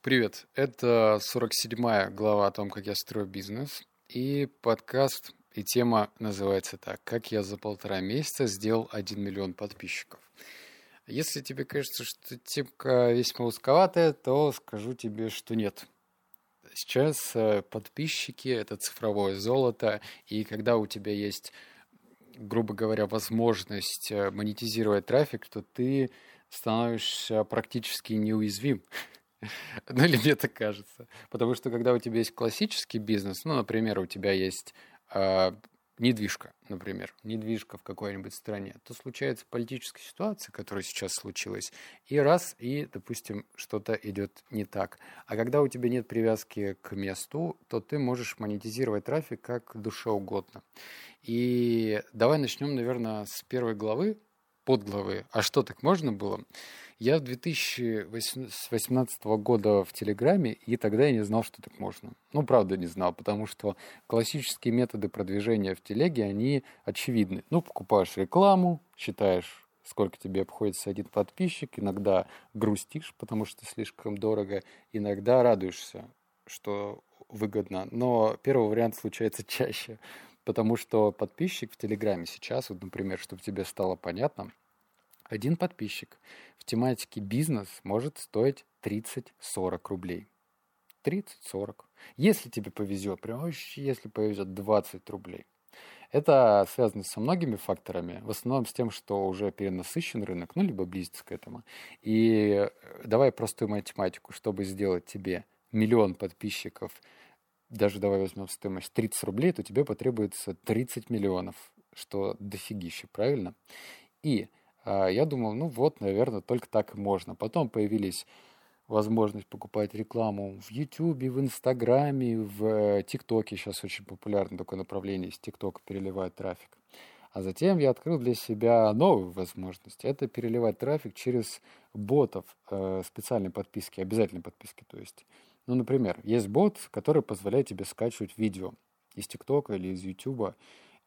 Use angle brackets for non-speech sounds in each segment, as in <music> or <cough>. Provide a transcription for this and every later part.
Привет, это 47-я глава о том, как я строю бизнес. И подкаст, и тема называется так «Как я за полтора месяца сделал 1 миллион подписчиков». Если тебе кажется, что темка весьма узковатая, то скажу тебе, что нет. Сейчас э, подписчики — это цифровое золото, и когда у тебя есть, грубо говоря, возможность э, монетизировать трафик, то ты становишься практически неуязвим. <laughs> Ну, или мне так кажется. Потому что когда у тебя есть классический бизнес, ну, например, у тебя есть э, недвижка, например, недвижка в какой-нибудь стране, то случается политическая ситуация, которая сейчас случилась, и раз, и, допустим, что-то идет не так. А когда у тебя нет привязки к месту, то ты можешь монетизировать трафик как душе угодно. И давай начнем, наверное, с первой главы, подглавы. А что так можно было? Я в 2018 года в Телеграме, и тогда я не знал, что так можно. Ну, правда, не знал, потому что классические методы продвижения в Телеге, они очевидны. Ну, покупаешь рекламу, считаешь сколько тебе обходится один подписчик, иногда грустишь, потому что слишком дорого, иногда радуешься, что выгодно. Но первый вариант случается <laughs> чаще, потому что подписчик в Телеграме сейчас, вот, например, чтобы тебе стало понятно, один подписчик в тематике бизнес может стоить 30-40 рублей. 30-40. Если тебе повезет, прям вообще, если повезет 20 рублей. Это связано со многими факторами, в основном с тем, что уже перенасыщен рынок, ну, либо близится к этому. И э, давай простую математику, чтобы сделать тебе миллион подписчиков, даже давай возьмем стоимость 30 рублей, то тебе потребуется 30 миллионов, что дофигище, правильно? И а, я думал, ну вот, наверное, только так и можно. Потом появились возможность покупать рекламу в YouTube, в Инстаграме, в э, ТикТоке. Сейчас очень популярно такое направление, из ТикТока переливать трафик. А затем я открыл для себя новую возможность. Это переливать трафик через ботов э, специальной подписки, обязательной подписки. То есть, ну, например, есть бот, который позволяет тебе скачивать видео из ТикТока или из Ютуба.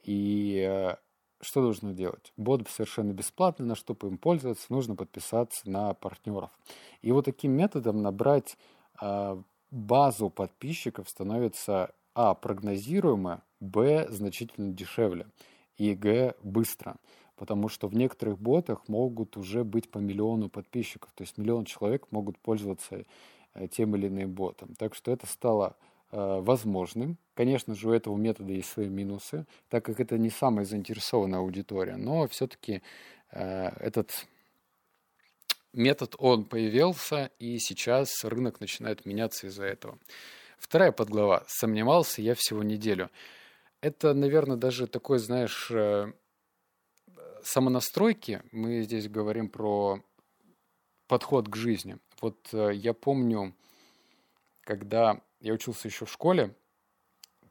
И э, что нужно делать? Бот совершенно бесплатный, на что им пользоваться, нужно подписаться на партнеров. И вот таким методом набрать э, базу подписчиков становится а. прогнозируемо, б. значительно дешевле и г. быстро. Потому что в некоторых ботах могут уже быть по миллиону подписчиков. То есть миллион человек могут пользоваться тем или иным ботом. Так что это стало Э, возможным. Конечно же, у этого метода есть свои минусы, так как это не самая заинтересованная аудитория, но все-таки э, этот метод, он появился, и сейчас рынок начинает меняться из-за этого. Вторая подглава. Сомневался я всего неделю. Это, наверное, даже такой, знаешь, э, самонастройки. Мы здесь говорим про подход к жизни. Вот я помню, когда я учился еще в школе,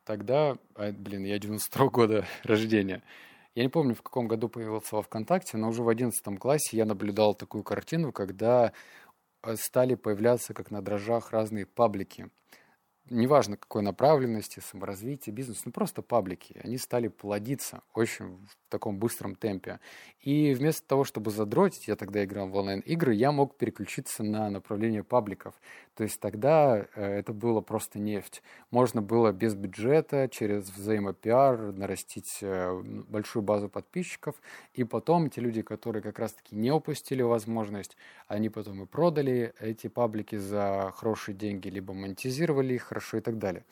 тогда, а, блин, я 92 -го года <laughs> рождения, я не помню, в каком году появился во ВКонтакте, но уже в 11 классе я наблюдал такую картину, когда э, стали появляться, как на дрожжах, разные паблики неважно какой направленности, саморазвития, бизнес, ну просто паблики, они стали плодиться очень в таком быстром темпе. И вместо того, чтобы задротить, я тогда играл в онлайн-игры, я мог переключиться на направление пабликов. То есть тогда э, это было просто нефть. Можно было без бюджета, через взаимопиар нарастить э, большую базу подписчиков, и потом те люди, которые как раз-таки не упустили возможность, они потом и продали эти паблики за хорошие деньги, либо монетизировали их, хорошо и так далее.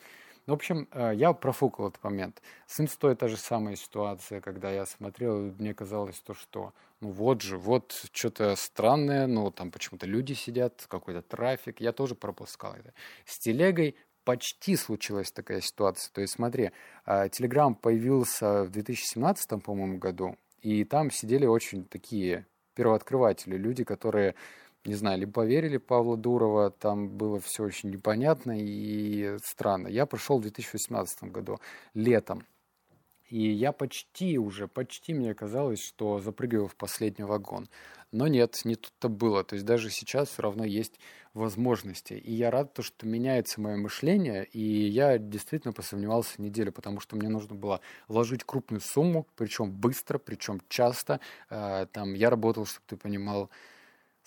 Ну, в общем, э, я профукал этот момент. С инстой та же самая ситуация, когда я смотрел, мне казалось то, что ну вот же, вот что-то странное, ну там почему-то люди сидят, какой-то трафик, я тоже пропускал это. С телегой почти случилась такая ситуация. То есть смотри, Telegram э, появился в 2017, по-моему, году, и там сидели очень такие первооткрыватели, люди, которые не знаю, либо поверили Павла Дурова, там было все очень непонятно и странно. Я прошел в 2018 году, летом. И я почти уже, почти мне казалось, что запрыгиваю в последний вагон. Но нет, не тут-то было. То есть даже сейчас все равно есть возможности. И я рад, то, что меняется мое мышление. И я действительно посомневался неделю, потому что мне нужно было вложить крупную сумму, причем быстро, причем часто. Э, там я работал, чтобы ты понимал,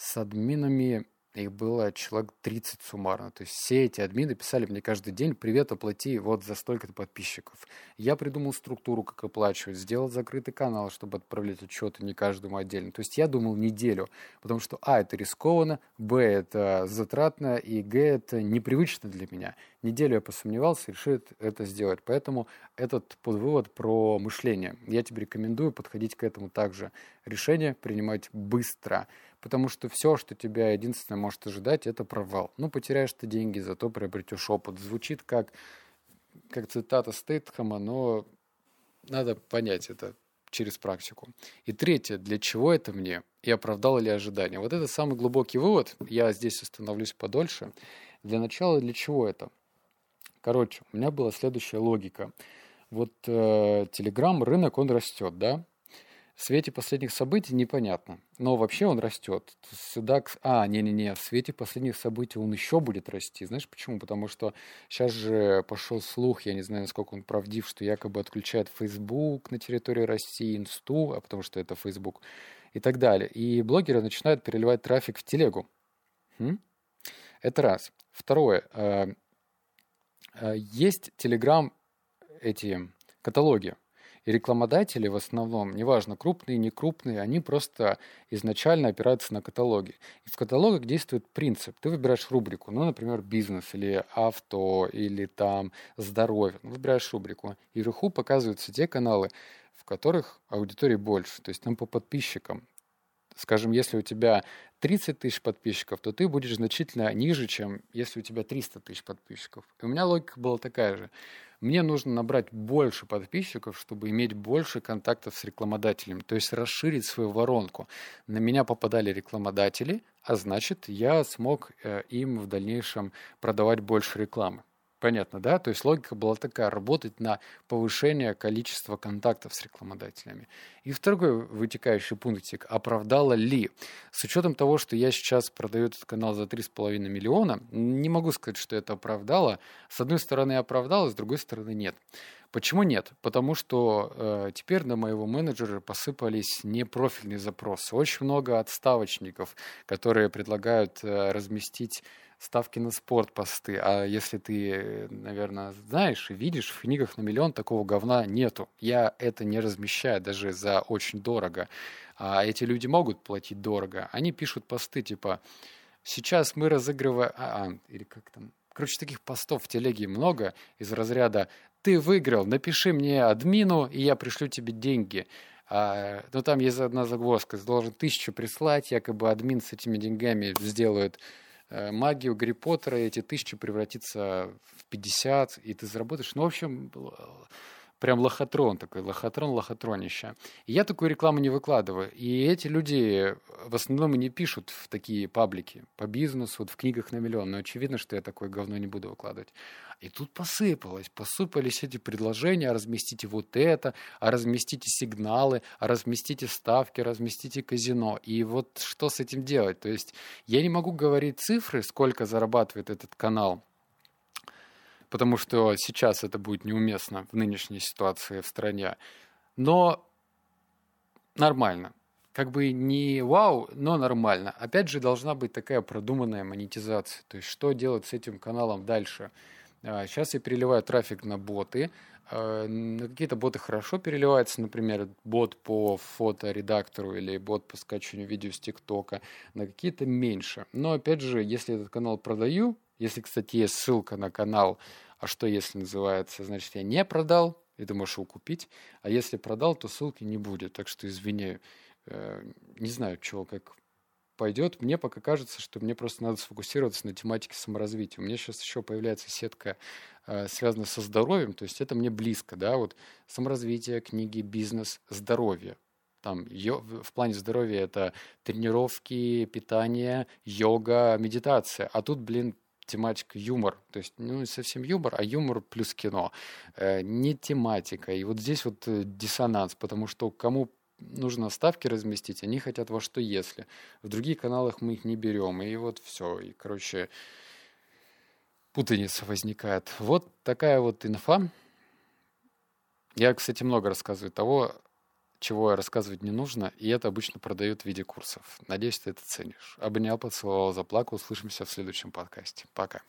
с админами их было человек 30 суммарно. То есть все эти админы писали мне каждый день, привет, оплати вот за столько-то подписчиков. Я придумал структуру, как оплачивать, сделал закрытый канал, чтобы отправлять отчеты не каждому отдельно. То есть я думал неделю, потому что, а, это рискованно, б, это затратно, и г, это непривычно для меня. Неделю я посомневался, решил это сделать. Поэтому этот подвывод про мышление. Я тебе рекомендую подходить к этому также. Решение принимать быстро потому что все, что тебя единственное может ожидать, это провал. Ну, потеряешь ты деньги, зато приобретешь опыт. Звучит как, как цитата Стейтхэма, но надо понять это через практику. И третье, для чего это мне и оправдало ли ожидания. Вот это самый глубокий вывод, я здесь остановлюсь подольше. Для начала, для чего это? Короче, у меня была следующая логика. Вот э, Telegram рынок, он растет, да? В свете последних событий непонятно. Но вообще он растет. Судак... А, не-не-не, в свете последних событий он еще будет расти. Знаешь почему? Потому что сейчас же пошел слух, я не знаю, насколько он правдив, что якобы отключают Facebook на территории России, Инсту, а потому что это Facebook и так далее. И блогеры начинают переливать трафик в телегу. Хм? Это раз. Второе. Э, э, есть Telegram эти каталоги. И рекламодатели в основном, неважно, крупные, не крупные, они просто изначально опираются на каталоги. И в каталогах действует принцип. Ты выбираешь рубрику, ну, например, бизнес или авто, или там здоровье. Ну, выбираешь рубрику. И вверху показываются те каналы, в которых аудитории больше. То есть там по подписчикам. Скажем, если у тебя 30 тысяч подписчиков, то ты будешь значительно ниже, чем если у тебя 300 тысяч подписчиков. И у меня логика была такая же. Мне нужно набрать больше подписчиков, чтобы иметь больше контактов с рекламодателями, то есть расширить свою воронку. На меня попадали рекламодатели, а значит, я смог э, им в дальнейшем продавать больше рекламы. Понятно, да? То есть логика была такая, работать на повышение количества контактов с рекламодателями. И второй вытекающий пунктик, оправдала ли? С учетом того, что я сейчас продаю этот канал за 3,5 миллиона, не могу сказать, что это оправдало. С одной стороны оправдало, с другой стороны нет. Почему нет? Потому что э, теперь на моего менеджера посыпались непрофильные запросы. Очень много отставочников, которые предлагают э, разместить ставки на спорт посты. А если ты, наверное, знаешь и видишь, в книгах на миллион такого говна нету. Я это не размещаю даже за очень дорого. А эти люди могут платить дорого. Они пишут посты типа «Сейчас мы разыгрываем...» а, а, или как там... Короче, таких постов в телеге много из разряда «Ты выиграл, напиши мне админу, и я пришлю тебе деньги». А, ну, там есть одна загвоздка, должен тысячу прислать, якобы админ с этими деньгами сделает магию Гарри Поттера, эти тысячи превратится в 50, и ты заработаешь. Ну, в общем, прям лохотрон такой, лохотрон, лохотронище. И я такую рекламу не выкладываю. И эти люди в основном не пишут в такие паблики по бизнесу, вот в книгах на миллион. Но очевидно, что я такое говно не буду выкладывать. И тут посыпалось, посыпались эти предложения, а разместите вот это, а разместите сигналы, а разместите ставки, разместите казино. И вот что с этим делать? То есть я не могу говорить цифры, сколько зарабатывает этот канал, потому что сейчас это будет неуместно в нынешней ситуации в стране. Но нормально. Как бы не вау, но нормально. Опять же, должна быть такая продуманная монетизация. То есть, что делать с этим каналом дальше? Сейчас а, я переливаю трафик на боты. А, на какие-то боты хорошо переливается, например, бот по фоторедактору или бот по скачиванию видео с ТикТока. На какие-то меньше. Но, опять же, если этот канал продаю, если, кстати, есть ссылка на канал, а что если называется, значит, я не продал, и можешь его купить, а если продал, то ссылки не будет, так что извини, э, не знаю, чего, как пойдет. Мне пока кажется, что мне просто надо сфокусироваться на тематике саморазвития. У меня сейчас еще появляется сетка, э, связанная со здоровьем, то есть это мне близко, да, вот саморазвитие, книги, бизнес, здоровье. Там в плане здоровья это тренировки, питание, йога, медитация. А тут, блин, тематика юмор, то есть ну не совсем юмор, а юмор плюс кино, э, не тематика. И вот здесь вот э, диссонанс, потому что кому нужно ставки разместить, они хотят во что если. В других каналах мы их не берем, и вот все, и короче путаница возникает. Вот такая вот инфа. Я, кстати, много рассказываю того, чего рассказывать не нужно, и это обычно продают в виде курсов. Надеюсь, ты это ценишь. Обнял, поцеловал, заплакал. Услышимся в следующем подкасте. Пока.